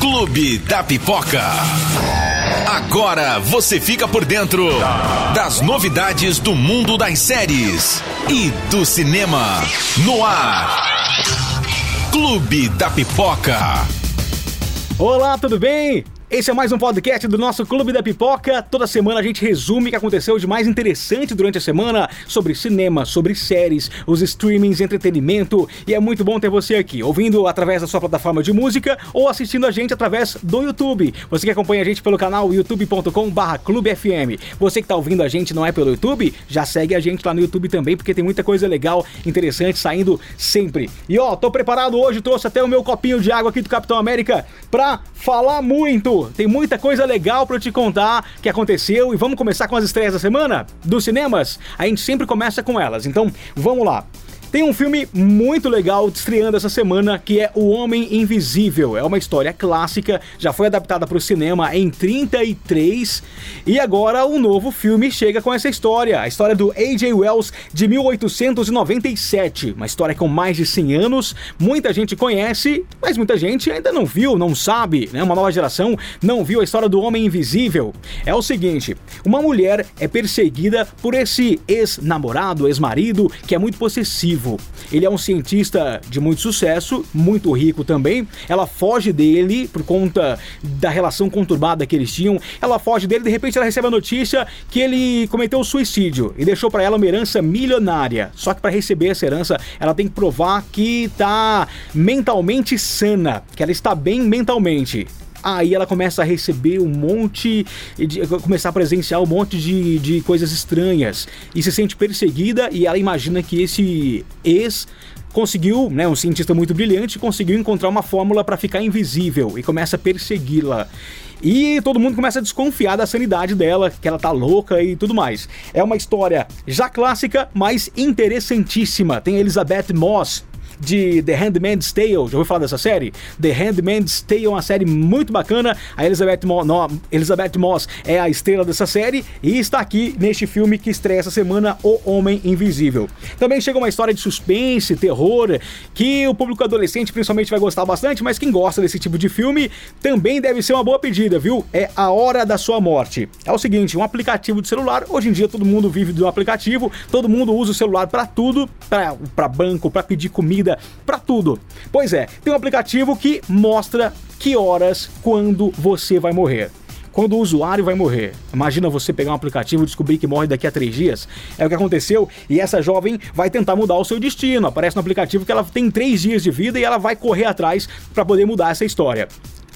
Clube da Pipoca. Agora você fica por dentro das novidades do mundo das séries e do cinema. No ar. Clube da Pipoca. Olá, tudo bem? Esse é mais um podcast do nosso Clube da Pipoca. Toda semana a gente resume o que aconteceu de mais interessante durante a semana sobre cinema, sobre séries, os streamings, entretenimento. E é muito bom ter você aqui, ouvindo através da sua plataforma de música ou assistindo a gente através do YouTube. Você que acompanha a gente pelo canal youtube.com/clubefm. Você que está ouvindo a gente não é pelo YouTube, já segue a gente lá no YouTube também, porque tem muita coisa legal, interessante saindo sempre. E ó, tô preparado hoje, trouxe até o meu copinho de água aqui do Capitão América pra falar muito tem muita coisa legal para te contar que aconteceu e vamos começar com as estreias da semana dos cinemas. A gente sempre começa com elas, então vamos lá. Tem um filme muito legal estreando essa semana que é O Homem Invisível. É uma história clássica, já foi adaptada para o cinema em 33 e agora o um novo filme chega com essa história, a história do A.J. Wells de 1897. Uma história com mais de 100 anos, muita gente conhece, mas muita gente ainda não viu, não sabe, né? Uma nova geração não viu a história do Homem Invisível. É o seguinte, uma mulher é perseguida por esse ex-namorado, ex-marido, que é muito possessivo ele é um cientista de muito sucesso, muito rico também. Ela foge dele por conta da relação conturbada que eles tinham. Ela foge dele, de repente ela recebe a notícia que ele cometeu suicídio e deixou para ela uma herança milionária. Só que para receber essa herança, ela tem que provar que tá mentalmente sana, que ela está bem mentalmente. Aí ela começa a receber um monte, de, começar a presenciar um monte de, de coisas estranhas e se sente perseguida e ela imagina que esse ex conseguiu, né, um cientista muito brilhante, conseguiu encontrar uma fórmula para ficar invisível e começa a persegui-la. E todo mundo começa a desconfiar da sanidade dela, que ela tá louca e tudo mais. É uma história já clássica, mas interessantíssima. Tem Elizabeth Moss de The Handmaid's Tale. Já ouviu falar dessa série? The Handmaid's Tale é uma série muito bacana. A Elizabeth, Mo Elizabeth Moss é a estrela dessa série e está aqui neste filme que estreia essa semana, O Homem Invisível. Também chega uma história de suspense, terror, que o público adolescente principalmente vai gostar bastante, mas quem gosta desse tipo de filme também deve ser uma boa pedida, viu? É A Hora da Sua Morte. É o seguinte, um aplicativo de celular, hoje em dia todo mundo vive um aplicativo, todo mundo usa o celular para tudo, para banco, para pedir comida, para tudo. Pois é, tem um aplicativo que mostra que horas, quando você vai morrer quando o usuário vai morrer. Imagina você pegar um aplicativo e descobrir que morre daqui a três dias. É o que aconteceu e essa jovem vai tentar mudar o seu destino. Aparece no aplicativo que ela tem três dias de vida e ela vai correr atrás para poder mudar essa história.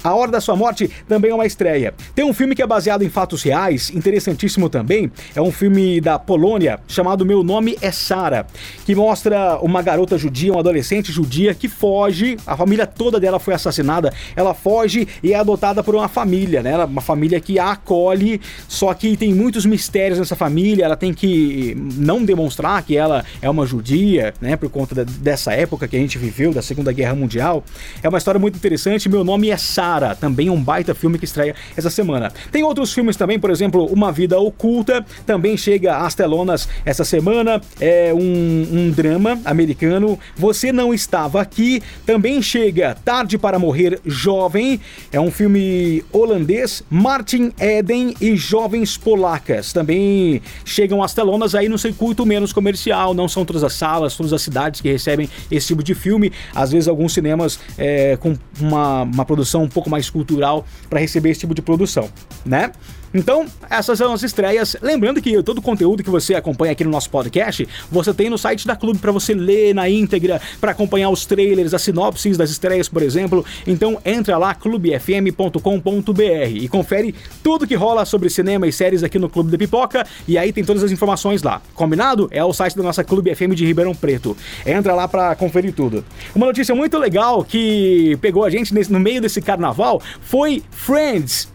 A Hora da Sua Morte também é uma estreia. Tem um filme que é baseado em fatos reais, interessantíssimo também. É um filme da Polônia chamado Meu Nome é Sara, que mostra uma garota judia, uma adolescente judia que foge, a família toda dela foi assassinada. Ela foge e é adotada por uma família, né? Uma família que a acolhe, só que tem muitos mistérios nessa família. Ela tem que não demonstrar que ela é uma judia, né? Por conta dessa época que a gente viveu, da Segunda Guerra Mundial. É uma história muito interessante. Meu Nome é Sara Também um baita filme que estreia essa semana. Tem outros filmes também, por exemplo, Uma Vida Oculta, também chega às telonas essa semana, é um, um drama americano. Você Não Estava Aqui, também chega Tarde para Morrer Jovem, é um filme holandês, Martin Eden e Jovens Polacas, também chegam às telonas aí no circuito menos comercial, não são todas as salas, todas as cidades que recebem esse tipo de filme, às vezes alguns cinemas é, com uma, uma produção um pouco pouco mais cultural para receber esse tipo de produção, né? Então, essas são as estreias. Lembrando que todo o conteúdo que você acompanha aqui no nosso podcast, você tem no site da Clube para você ler na íntegra, para acompanhar os trailers, as sinopses das estreias, por exemplo. Então, entra lá clubefm.com.br e confere tudo que rola sobre cinema e séries aqui no Clube da Pipoca e aí tem todas as informações lá. Combinado? É o site da nossa Clube FM de Ribeirão Preto. Entra lá para conferir tudo. Uma notícia muito legal que pegou a gente no meio desse carnaval foi Friends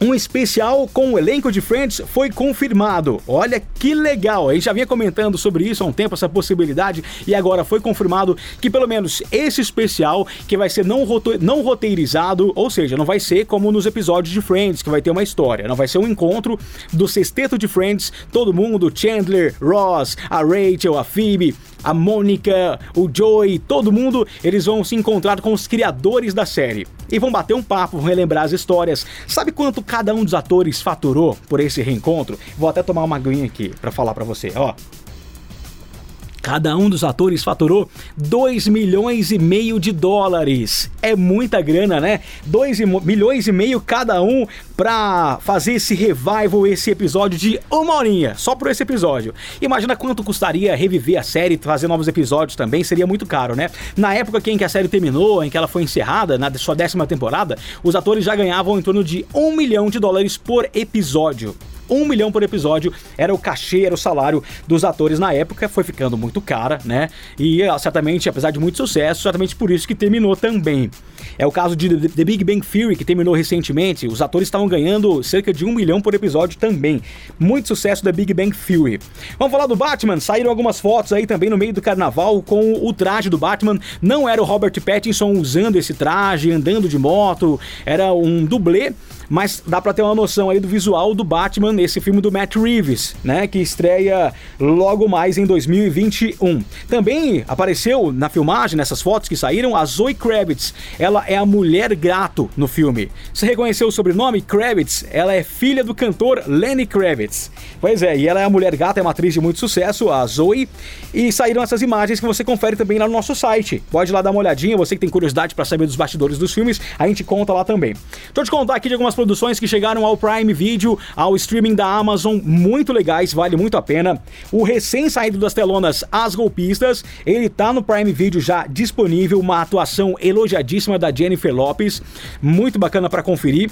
um especial com o elenco de Friends foi confirmado. Olha Que legal! A gente já vinha comentando sobre isso há um tempo, essa possibilidade, e agora foi confirmado que pelo menos esse especial, que vai ser não, não roteirizado, ou seja, não vai ser como nos episódios de Friends, que vai ter uma história, não vai ser um encontro do sexteto de Friends, todo mundo, Chandler, Ross, a Rachel, a Phoebe, a Mônica, o Joey, todo mundo, eles vão se encontrar com os criadores da série e vão bater um papo, vão relembrar as histórias. Sabe quanto cada um dos atores faturou por esse reencontro? Vou até tomar uma aguinha aqui para falar para você, ó. Cada um dos atores faturou 2 milhões e meio de dólares. É muita grana, né? 2 milhões e meio cada um para fazer esse revival, esse episódio de uma horinha, só por esse episódio. Imagina quanto custaria reviver a série, fazer novos episódios também, seria muito caro, né? Na época em que a série terminou, em que ela foi encerrada, na sua décima temporada, os atores já ganhavam em torno de um milhão de dólares por episódio um milhão por episódio era o cachê, era o salário dos atores na época, foi ficando muito cara, né? E certamente, apesar de muito sucesso, certamente por isso que terminou também. É o caso de The Big Bang Theory, que terminou recentemente, os atores estavam ganhando cerca de um milhão por episódio também. Muito sucesso da Big Bang Theory. Vamos falar do Batman, saíram algumas fotos aí também no meio do carnaval com o traje do Batman. Não era o Robert Pattinson usando esse traje, andando de moto, era um dublê mas dá para ter uma noção aí do visual do Batman nesse filme do Matt Reeves, né, que estreia logo mais em 2021. Também apareceu na filmagem, nessas fotos que saíram, a Zoe Kravitz. Ela é a mulher gato no filme. Você reconheceu o sobrenome Kravitz? Ela é filha do cantor Lenny Kravitz. Pois é, e ela é a mulher gata, é uma atriz de muito sucesso, a Zoe. E saíram essas imagens que você confere também lá no nosso site. Pode ir lá dar uma olhadinha, você que tem curiosidade para saber dos bastidores dos filmes, a gente conta lá também. Deixa eu te contar aqui de algumas produções que chegaram ao Prime Video, ao streaming da Amazon, muito legais, vale muito a pena. O recém-saído das telonas As Golpistas, ele tá no Prime Video já disponível, uma atuação elogiadíssima da Jennifer Lopes, muito bacana para conferir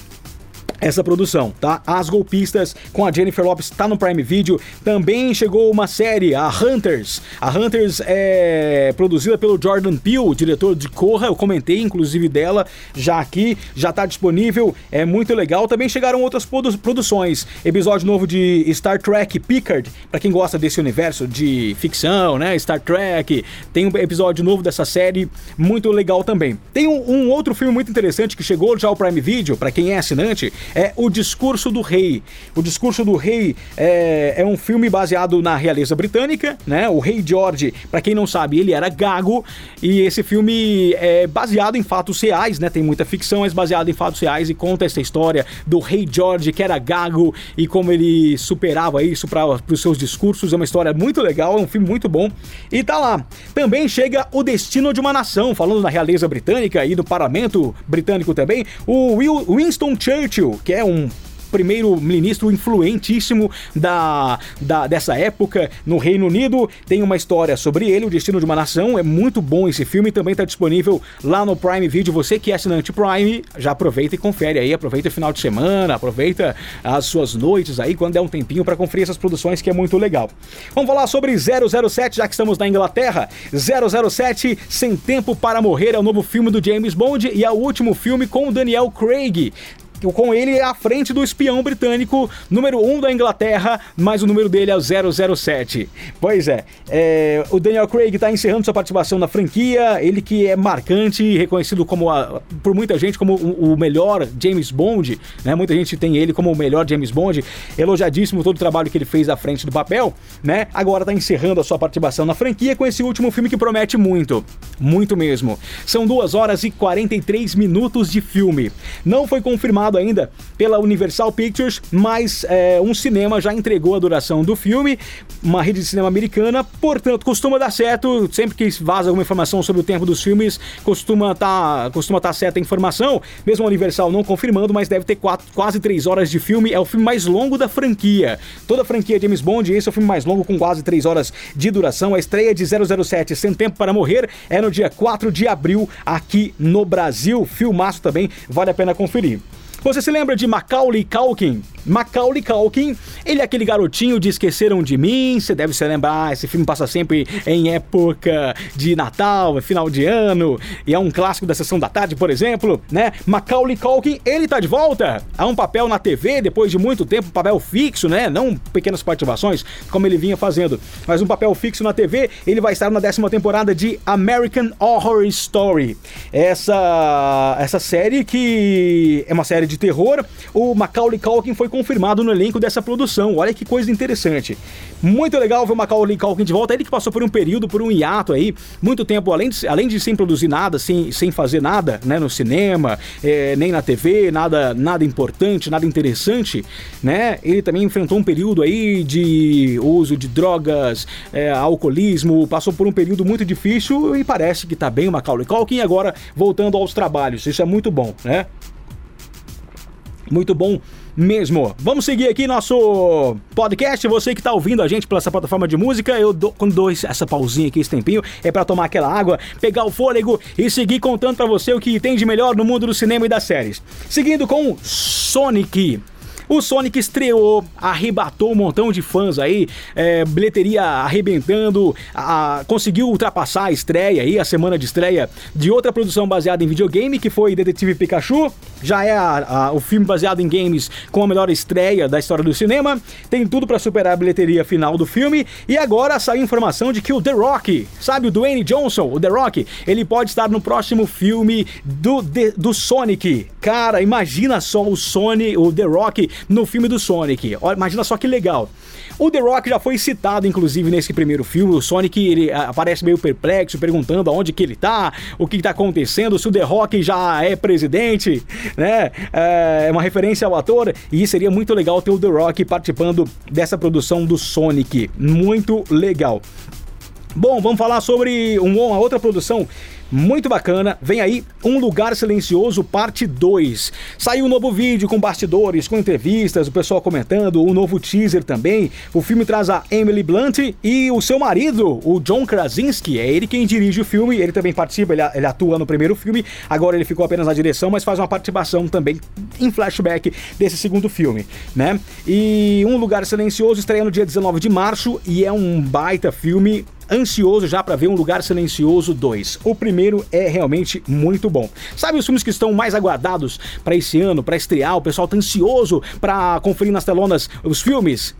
essa produção, tá? As Golpistas com a Jennifer Lopes tá no Prime Video. Também chegou uma série, a Hunters. A Hunters é produzida pelo Jordan Peele, diretor de Corra. Eu comentei inclusive dela já aqui, já tá disponível. É muito legal. Também chegaram outras produ produções. Episódio novo de Star Trek Picard, para quem gosta desse universo de ficção, né? Star Trek. Tem um episódio novo dessa série, muito legal também. Tem um, um outro filme muito interessante que chegou já ao Prime Video, para quem é assinante é O Discurso do Rei. O Discurso do Rei é, é um filme baseado na realeza britânica, né? O Rei George, para quem não sabe, ele era gago e esse filme é baseado em fatos reais, né? Tem muita ficção, mas baseado em fatos reais e conta essa história do Rei George que era gago e como ele superava isso para os seus discursos. É uma história muito legal, é um filme muito bom. E tá lá. Também chega O Destino de uma Nação, falando na realeza britânica e do parlamento britânico também. O Will, Winston Churchill, que é um primeiro-ministro influentíssimo da, da, dessa época no Reino Unido. Tem uma história sobre ele, o destino de uma nação. É muito bom esse filme, também está disponível lá no Prime Video. Você que é assinante Prime, já aproveita e confere aí, aproveita o final de semana, aproveita as suas noites aí, quando der um tempinho para conferir essas produções que é muito legal. Vamos falar sobre 007, já que estamos na Inglaterra. 007 Sem Tempo para Morrer é o novo filme do James Bond e é o último filme com o Daniel Craig com ele à frente do espião britânico número 1 um da Inglaterra, mas o número dele é o 007. Pois é, é o Daniel Craig está encerrando sua participação na franquia, ele que é marcante, reconhecido como a, por muita gente como o, o, melhor James Bond, né? Muita gente tem ele como o melhor James Bond, elogiadíssimo todo o trabalho que ele fez à frente do papel, né? Agora está encerrando a sua participação na franquia com esse último filme que promete muito, muito mesmo. São 2 horas e 43 minutos de filme. Não foi confirmado ainda pela Universal Pictures, mas é, um cinema já entregou a duração do filme, uma rede de cinema americana, portanto, costuma dar certo, sempre que vaza alguma informação sobre o tempo dos filmes, costuma tá, costuma tá certa a informação, mesmo a Universal não confirmando, mas deve ter quatro, quase três horas de filme, é o filme mais longo da franquia. Toda a franquia James Bond, esse é o filme mais longo, com quase três horas de duração. A estreia de 007 Sem Tempo para Morrer é no dia 4 de abril aqui no Brasil. Filmaço também, vale a pena conferir. Você se lembra de Macaulay Culkin? Macaulay Culkin, ele é aquele garotinho de Esqueceram de Mim, você deve se lembrar, esse filme passa sempre em época de Natal, final de ano, e é um clássico da Sessão da Tarde, por exemplo, né? Macaulay Culkin, ele tá de volta a um papel na TV depois de muito tempo, papel fixo, né? Não pequenas participações, como ele vinha fazendo, mas um papel fixo na TV, ele vai estar na décima temporada de American Horror Story. Essa, essa série que é uma série de terror, o Macaulay Culkin foi confirmado no elenco dessa produção. Olha que coisa interessante. Muito legal ver o Macaulay Culkin de volta. Ele que passou por um período, por um hiato aí, muito tempo, além de, além de sem produzir nada, sem, sem fazer nada, né, no cinema, é, nem na TV, nada, nada importante, nada interessante, né? Ele também enfrentou um período aí de uso de drogas, é, alcoolismo, passou por um período muito difícil e parece que tá bem o Macaulay Culkin agora voltando aos trabalhos. Isso é muito bom, né? Muito bom mesmo. Vamos seguir aqui nosso podcast. Você que está ouvindo a gente pela essa plataforma de música, eu dou, quando dou essa pausinha aqui, esse tempinho, é para tomar aquela água, pegar o fôlego e seguir contando para você o que tem de melhor no mundo do cinema e das séries. Seguindo com Sonic. O Sonic estreou, arrebatou um montão de fãs aí, é, bilheteria arrebentando, a, conseguiu ultrapassar a estreia aí, a semana de estreia de outra produção baseada em videogame, que foi Detetive Pikachu. Já é a, a, o filme baseado em games com a melhor estreia da história do cinema. Tem tudo para superar a bilheteria final do filme. E agora saiu informação de que o The Rock, sabe o Dwayne Johnson, o The Rock, ele pode estar no próximo filme do, de, do Sonic. Cara, imagina só o Sonic, o The Rock no filme do Sonic. Olha, imagina só que legal. O The Rock já foi citado, inclusive, nesse primeiro filme. O Sonic ele aparece meio perplexo, perguntando aonde que ele tá, o que, que tá acontecendo, se o The Rock já é presidente, né? É uma referência ao ator. E seria muito legal ter o The Rock participando dessa produção do Sonic. Muito legal. Bom, vamos falar sobre uma outra produção muito bacana. Vem aí Um Lugar Silencioso, parte 2. Saiu um novo vídeo com bastidores, com entrevistas, o pessoal comentando, um novo teaser também. O filme traz a Emily Blunt e o seu marido, o John Krasinski. É ele quem dirige o filme, ele também participa, ele, ele atua no primeiro filme. Agora ele ficou apenas na direção, mas faz uma participação também em flashback desse segundo filme, né? E Um Lugar Silencioso estreia no dia 19 de março e é um baita filme ansioso já para ver Um Lugar Silencioso 2. O primeiro é realmente muito bom. Sabe os filmes que estão mais aguardados para esse ano, para estrear? O pessoal tá ansioso para conferir nas telonas os filmes?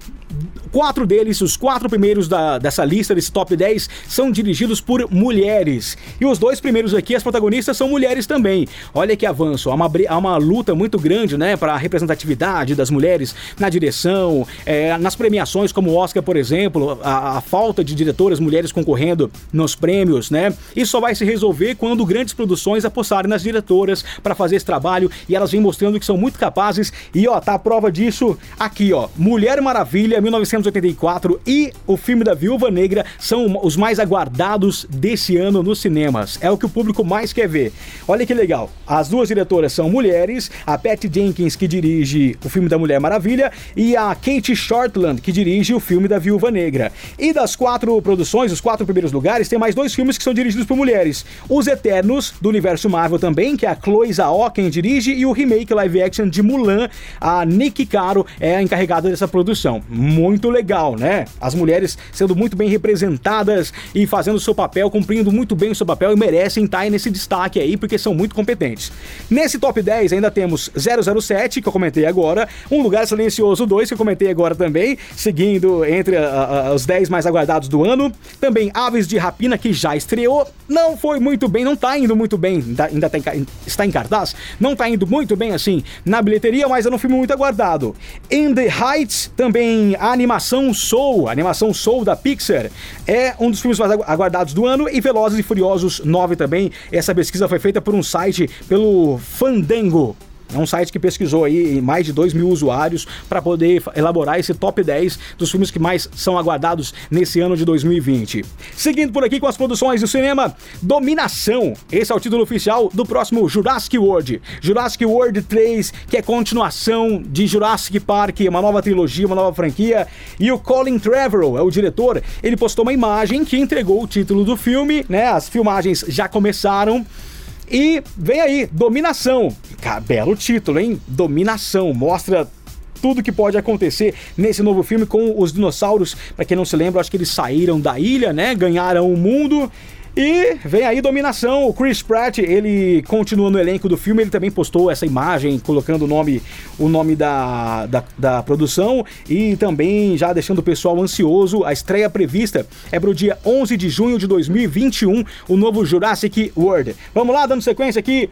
Quatro deles, os quatro primeiros da, dessa lista, desse top 10, são dirigidos por mulheres. E os dois primeiros aqui, as protagonistas, são mulheres também. Olha que avanço. Há uma, há uma luta muito grande, né, para a representatividade das mulheres na direção, é, nas premiações, como o Oscar, por exemplo, a, a, falta de diretoras mulheres concorrendo nos prêmios, né? Isso só vai se resolver quando grandes produções apostarem nas diretoras para fazer esse trabalho e elas vêm mostrando que são muito capazes. E ó, tá a prova disso aqui, ó. Mulher Maravilha 1984 e o filme da Viúva Negra são os mais aguardados desse ano nos cinemas. É o que o público mais quer ver. Olha que legal. As duas diretoras são mulheres, a Patty Jenkins que dirige o filme da Mulher Maravilha e a Kate Shortland que dirige o filme da Viúva Negra. E das quatro produções, os quatro primeiros lugares, tem mais dois filmes que são dirigidos por mulheres. Os Eternos do universo Marvel também, que a Chloe Zhao quem dirige e o remake live action de Mulan, a Nick Caro é a encarregada dessa produção muito legal, né? As mulheres sendo muito bem representadas e fazendo seu papel, cumprindo muito bem o seu papel e merecem estar nesse destaque aí porque são muito competentes. Nesse top 10 ainda temos 007, que eu comentei agora, Um Lugar Silencioso 2, que eu comentei agora também, seguindo entre a, a, os 10 mais aguardados do ano. Também Aves de Rapina, que já estreou, não foi muito bem, não tá indo muito bem, ainda, ainda tá em, está em cartaz, não tá indo muito bem assim na bilheteria, mas é um filme muito aguardado. In the Heights, também a animação Soul, a animação Soul da Pixar, é um dos filmes mais aguardados do ano e Velozes e Furiosos 9 também. Essa pesquisa foi feita por um site pelo Fandango. É um site que pesquisou aí mais de 2 mil usuários para poder elaborar esse top 10 dos filmes que mais são aguardados nesse ano de 2020. Seguindo por aqui com as produções do cinema, Dominação. Esse é o título oficial do próximo Jurassic World. Jurassic World 3, que é continuação de Jurassic Park, uma nova trilogia, uma nova franquia. E o Colin Trevorrow é o diretor. Ele postou uma imagem que entregou o título do filme, né? As filmagens já começaram. E vem aí, Dominação. Belo título, hein? Dominação. Mostra tudo que pode acontecer nesse novo filme com os dinossauros. Para quem não se lembra, acho que eles saíram da ilha, né? Ganharam o mundo e vem aí dominação. O Chris Pratt, ele continua no elenco do filme. Ele também postou essa imagem, colocando o nome, o nome da, da, da produção e também já deixando o pessoal ansioso. A estreia prevista é para o dia 11 de junho de 2021, o novo Jurassic World. Vamos lá, dando sequência aqui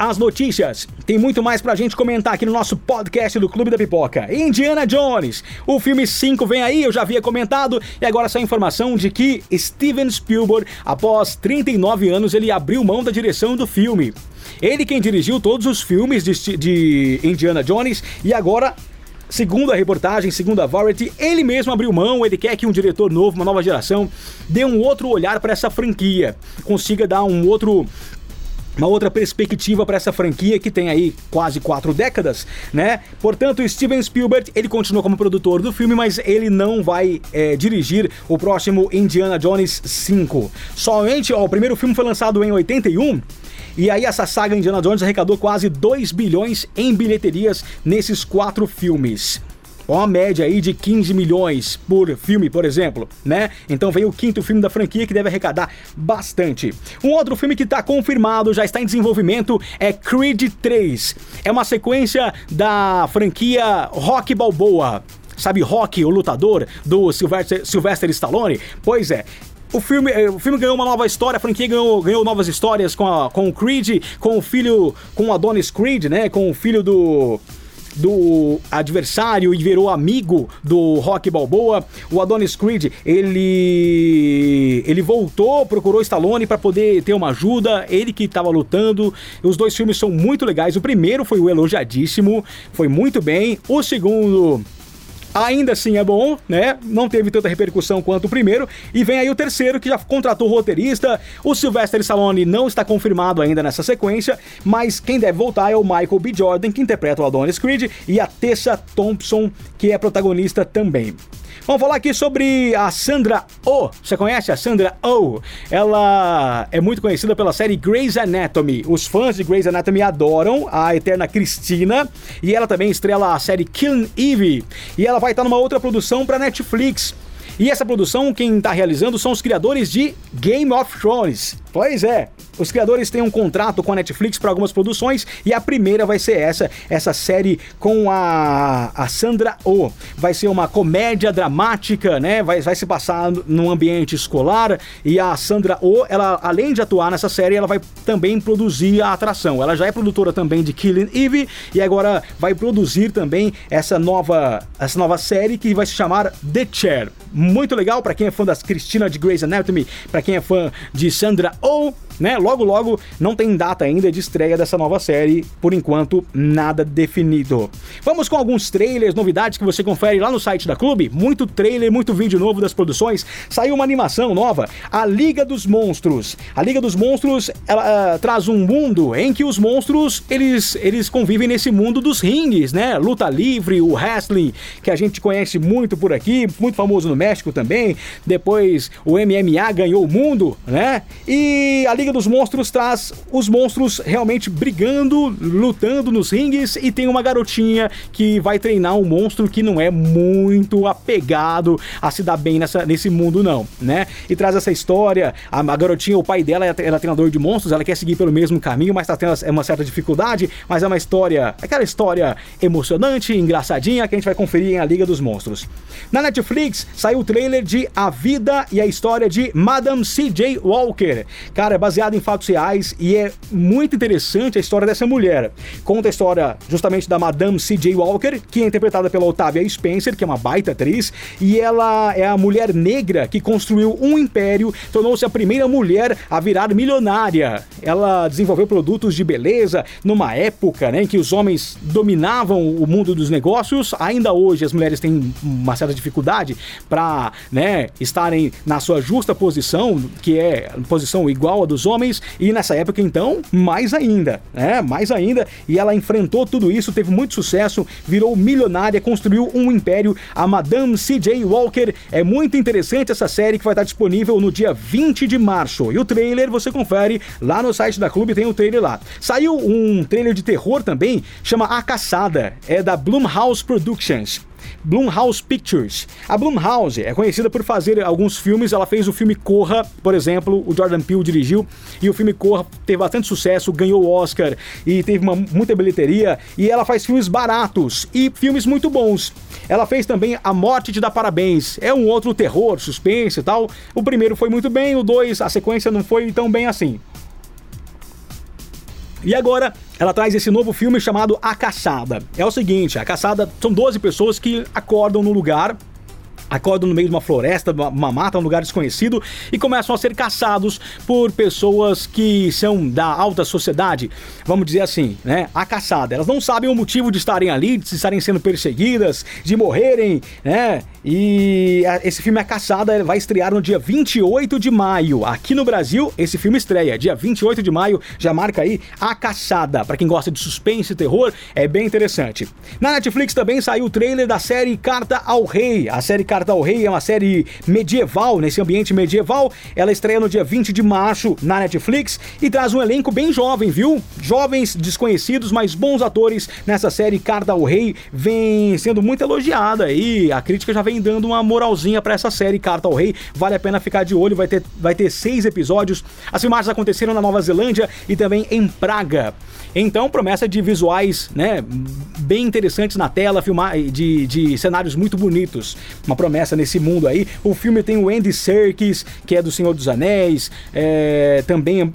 as notícias. Tem muito mais pra gente comentar aqui no nosso podcast do Clube da Pipoca. Indiana Jones, o filme 5 vem aí, eu já havia comentado, e agora essa informação de que Steven Spielberg, após 39 anos, ele abriu mão da direção do filme. Ele quem dirigiu todos os filmes de, de Indiana Jones e agora Segundo a reportagem, segundo a Variety, ele mesmo abriu mão, ele quer que um diretor novo, uma nova geração, dê um outro olhar para essa franquia, consiga dar um outro uma outra perspectiva para essa franquia que tem aí quase quatro décadas, né? Portanto, Steven Spielberg ele continua como produtor do filme, mas ele não vai é, dirigir o próximo Indiana Jones 5. Somente, ó, o primeiro filme foi lançado em 81. E aí essa saga Indiana Jones arrecadou quase 2 bilhões em bilheterias nesses quatro filmes uma média aí de 15 milhões por filme, por exemplo, né? Então vem o quinto filme da franquia que deve arrecadar bastante. Um outro filme que está confirmado, já está em desenvolvimento, é Creed 3. É uma sequência da franquia Rock Balboa. Sabe Rock, o lutador do Sylvester, Sylvester Stallone? Pois é, o filme, eh, o filme ganhou uma nova história, a franquia ganhou, ganhou novas histórias com, a, com o Creed, com o filho, com o Adonis Creed, né? Com o filho do do adversário e virou amigo do Rock Balboa. O Adonis Creed, ele ele voltou, procurou Stallone para poder ter uma ajuda, ele que estava lutando. Os dois filmes são muito legais. O primeiro foi o elogiadíssimo, foi muito bem. O segundo Ainda assim é bom, né? Não teve tanta repercussão quanto o primeiro. E vem aí o terceiro, que já contratou o roteirista. O Sylvester Stallone não está confirmado ainda nessa sequência, mas quem deve voltar é o Michael B. Jordan, que interpreta o Adonis Creed, e a Tessa Thompson, que é protagonista também. Vamos falar aqui sobre a Sandra Oh. Você conhece a Sandra Oh? Ela é muito conhecida pela série Grey's Anatomy. Os fãs de Grey's Anatomy adoram a eterna Cristina e ela também estrela a série Killing Eve. E ela vai estar numa outra produção para Netflix. E essa produção, quem está realizando são os criadores de Game of Thrones. Pois é, os criadores têm um contrato com a Netflix para algumas produções e a primeira vai ser essa, essa série com a, a Sandra Oh. Vai ser uma comédia dramática, né? Vai, vai se passar num ambiente escolar e a Sandra Oh, ela além de atuar nessa série, ela vai também produzir a atração. Ela já é produtora também de Killing Eve e agora vai produzir também essa nova essa nova série que vai se chamar The Chair muito legal para quem é fã das Cristina de Grey's Anatomy, para quem é fã de Sandra Oh né? Logo, logo, não tem data ainda de estreia dessa nova série, por enquanto, nada definido. Vamos com alguns trailers, novidades que você confere lá no site da Clube. Muito trailer, muito vídeo novo das produções. Saiu uma animação nova, A Liga dos Monstros. A Liga dos Monstros, ela uh, traz um mundo em que os monstros, eles, eles convivem nesse mundo dos rings, né? Luta livre, o wrestling, que a gente conhece muito por aqui, muito famoso no México também. Depois o MMA ganhou o mundo, né? E a Liga Liga dos Monstros traz os monstros realmente brigando, lutando nos ringues e tem uma garotinha que vai treinar um monstro que não é muito apegado a se dar bem nessa, nesse mundo não, né? E traz essa história, a, a garotinha, o pai dela, ela é treinador de monstros, ela quer seguir pelo mesmo caminho, mas tá tendo uma certa dificuldade, mas é uma história, aquela história emocionante, engraçadinha que a gente vai conferir em A Liga dos Monstros. Na Netflix saiu o trailer de A Vida e a História de Madame C.J. Walker. Cara, é baseado baseado em fatos reais e é muito interessante a história dessa mulher. Conta a história justamente da Madame C.J. Walker, que é interpretada pela Octavia Spencer, que é uma baita atriz, e ela é a mulher negra que construiu um império, tornou-se a primeira mulher a virar milionária. Ela desenvolveu produtos de beleza numa época né, em que os homens dominavam o mundo dos negócios. Ainda hoje as mulheres têm uma certa dificuldade para né, estarem na sua justa posição, que é posição igual a dos dos homens e nessa época então, mais ainda, né? Mais ainda. E ela enfrentou tudo isso, teve muito sucesso, virou milionária, construiu um império. A Madame C.J. Walker é muito interessante essa série que vai estar disponível no dia 20 de março. E o trailer você confere lá no site da Clube, tem o trailer lá. Saiu um trailer de terror também, chama A Caçada, é da Blumhouse Productions. Blumhouse Pictures. A Blumhouse é conhecida por fazer alguns filmes, ela fez o filme Corra, por exemplo, o Jordan Peele dirigiu, e o filme Corra teve bastante sucesso, ganhou o Oscar e teve uma, muita bilheteria, e ela faz filmes baratos e filmes muito bons. Ela fez também A Morte Te Dá Parabéns, é um outro terror, suspense e tal. O primeiro foi muito bem, o dois, a sequência não foi tão bem assim. E agora ela traz esse novo filme chamado A Caçada. É o seguinte, a caçada são 12 pessoas que acordam no lugar acordam no meio de uma floresta, uma mata, um lugar desconhecido e começam a ser caçados por pessoas que são da alta sociedade, vamos dizer assim, né? A caçada. Elas não sabem o motivo de estarem ali, de estarem sendo perseguidas, de morrerem, né? E esse filme A Caçada vai estrear no dia 28 de maio. Aqui no Brasil, esse filme estreia dia 28 de maio, já marca aí A Caçada. Para quem gosta de suspense e terror, é bem interessante. Na Netflix também saiu o trailer da série Carta ao Rei. A série Carta ao Rei é uma série medieval, nesse ambiente medieval. Ela estreia no dia 20 de março na Netflix e traz um elenco bem jovem, viu? Jovens, desconhecidos, mas bons atores nessa série Carta ao Rei vem sendo muito elogiada e a crítica já vem vem dando uma moralzinha para essa série Carta ao Rei. Vale a pena ficar de olho, vai ter, vai ter seis episódios. As filmagens aconteceram na Nova Zelândia e também em Praga. Então, promessa de visuais, né, bem interessantes na tela, filmar de, de cenários muito bonitos. Uma promessa nesse mundo aí. O filme tem o Andy Serkis, que é do Senhor dos Anéis, é, também uh,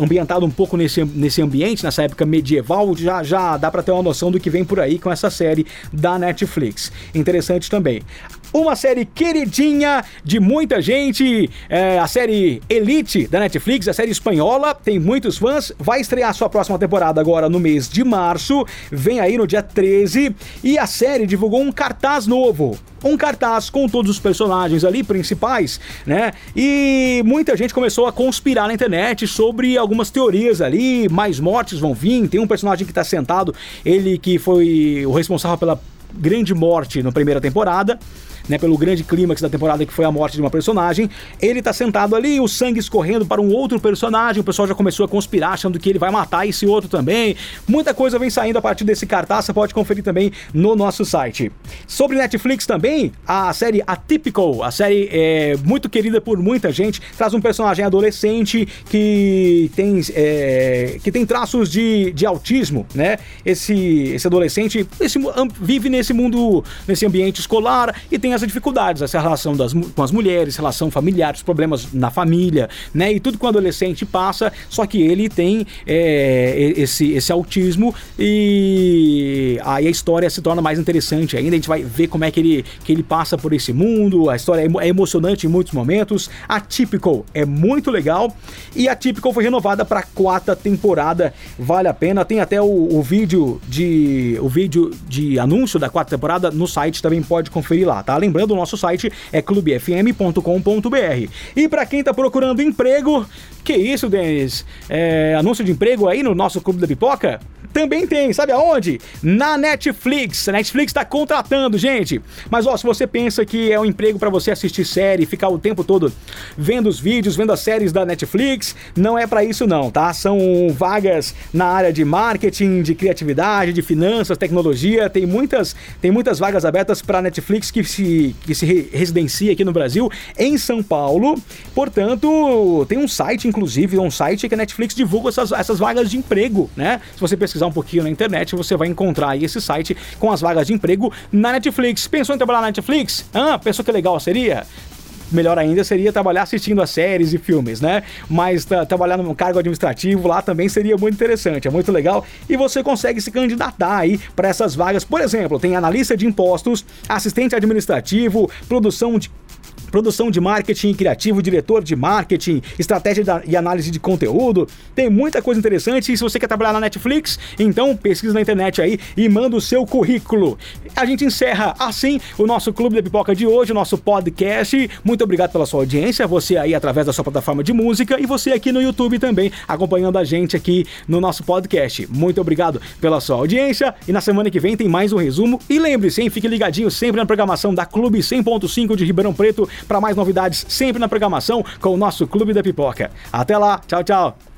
ambientado um pouco nesse, nesse ambiente, nessa época medieval. Já, já dá para ter uma noção do que vem por aí com essa série da Netflix. Interessante também uma série queridinha de muita gente, é, a série Elite da Netflix, a série espanhola, tem muitos fãs, vai estrear sua próxima temporada agora no mês de março, vem aí no dia 13, e a série divulgou um cartaz novo. Um cartaz com todos os personagens ali principais, né? E muita gente começou a conspirar na internet sobre algumas teorias ali. Mais mortes vão vir. Tem um personagem que tá sentado, ele que foi o responsável pela grande morte na primeira temporada né, pelo grande clímax da temporada que foi a morte de uma personagem. Ele tá sentado ali, o sangue escorrendo para um outro personagem. O pessoal já começou a conspirar, achando que ele vai matar esse outro também. Muita coisa vem saindo a partir desse cartaz, você pode conferir também no nosso site. Sobre Netflix também, a série Atypical, a série é muito querida por muita gente, traz um personagem adolescente que tem, é, que tem traços de, de autismo, né? Esse, esse adolescente esse, vive nesse mundo, nesse ambiente escolar e tem as dificuldades, essa relação das, com as mulheres, relação familiar, os problemas na família, né? E tudo que o adolescente passa, só que ele tem é, esse, esse autismo e aí a história se torna mais interessante ainda. A gente vai ver como é que ele, que ele passa por esse mundo, a história é, é emocionante em muitos momentos. A Typical é muito legal e a Typical foi renovada para quarta temporada, vale a pena. Tem até o, o vídeo de o vídeo de anúncio da quarta temporada no site, também pode conferir lá, tá? Lembrando, o nosso site é clubefm.com.br. E para quem tá procurando emprego, que isso, Denis? É, anúncio de emprego aí no nosso Clube da Pipoca? Também tem, sabe aonde? Na Netflix. A Netflix está contratando, gente. Mas ó, se você pensa que é um emprego para você assistir série, ficar o tempo todo vendo os vídeos, vendo as séries da Netflix, não é para isso não, tá? São vagas na área de marketing, de criatividade, de finanças, tecnologia. Tem muitas, tem muitas vagas abertas para Netflix que se que se residencia aqui no Brasil, em São Paulo. Portanto, tem um site, inclusive, um site que a Netflix divulga essas, essas vagas de emprego, né? Se você pesquisar pesquisar um pouquinho na internet, você vai encontrar aí esse site com as vagas de emprego na Netflix. Pensou em trabalhar na Netflix? Ah, pensou que legal seria? melhor ainda seria trabalhar assistindo a séries e filmes, né? Mas trabalhar num cargo administrativo lá também seria muito interessante, é muito legal e você consegue se candidatar aí para essas vagas. Por exemplo, tem analista de impostos, assistente administrativo, produção de produção de marketing criativo, diretor de marketing, estratégia e análise de conteúdo. Tem muita coisa interessante. E se você quer trabalhar na Netflix, então pesquisa na internet aí e manda o seu currículo. A gente encerra assim o nosso Clube da Pipoca de hoje, o nosso podcast. Muito obrigado pela sua audiência, você aí através da sua plataforma de música e você aqui no YouTube também acompanhando a gente aqui no nosso podcast. Muito obrigado pela sua audiência e na semana que vem tem mais um resumo. E lembre-se, hein, fique ligadinho sempre na programação da Clube 100.5 de Ribeirão Preto para mais novidades sempre na programação com o nosso Clube da Pipoca. Até lá, tchau, tchau.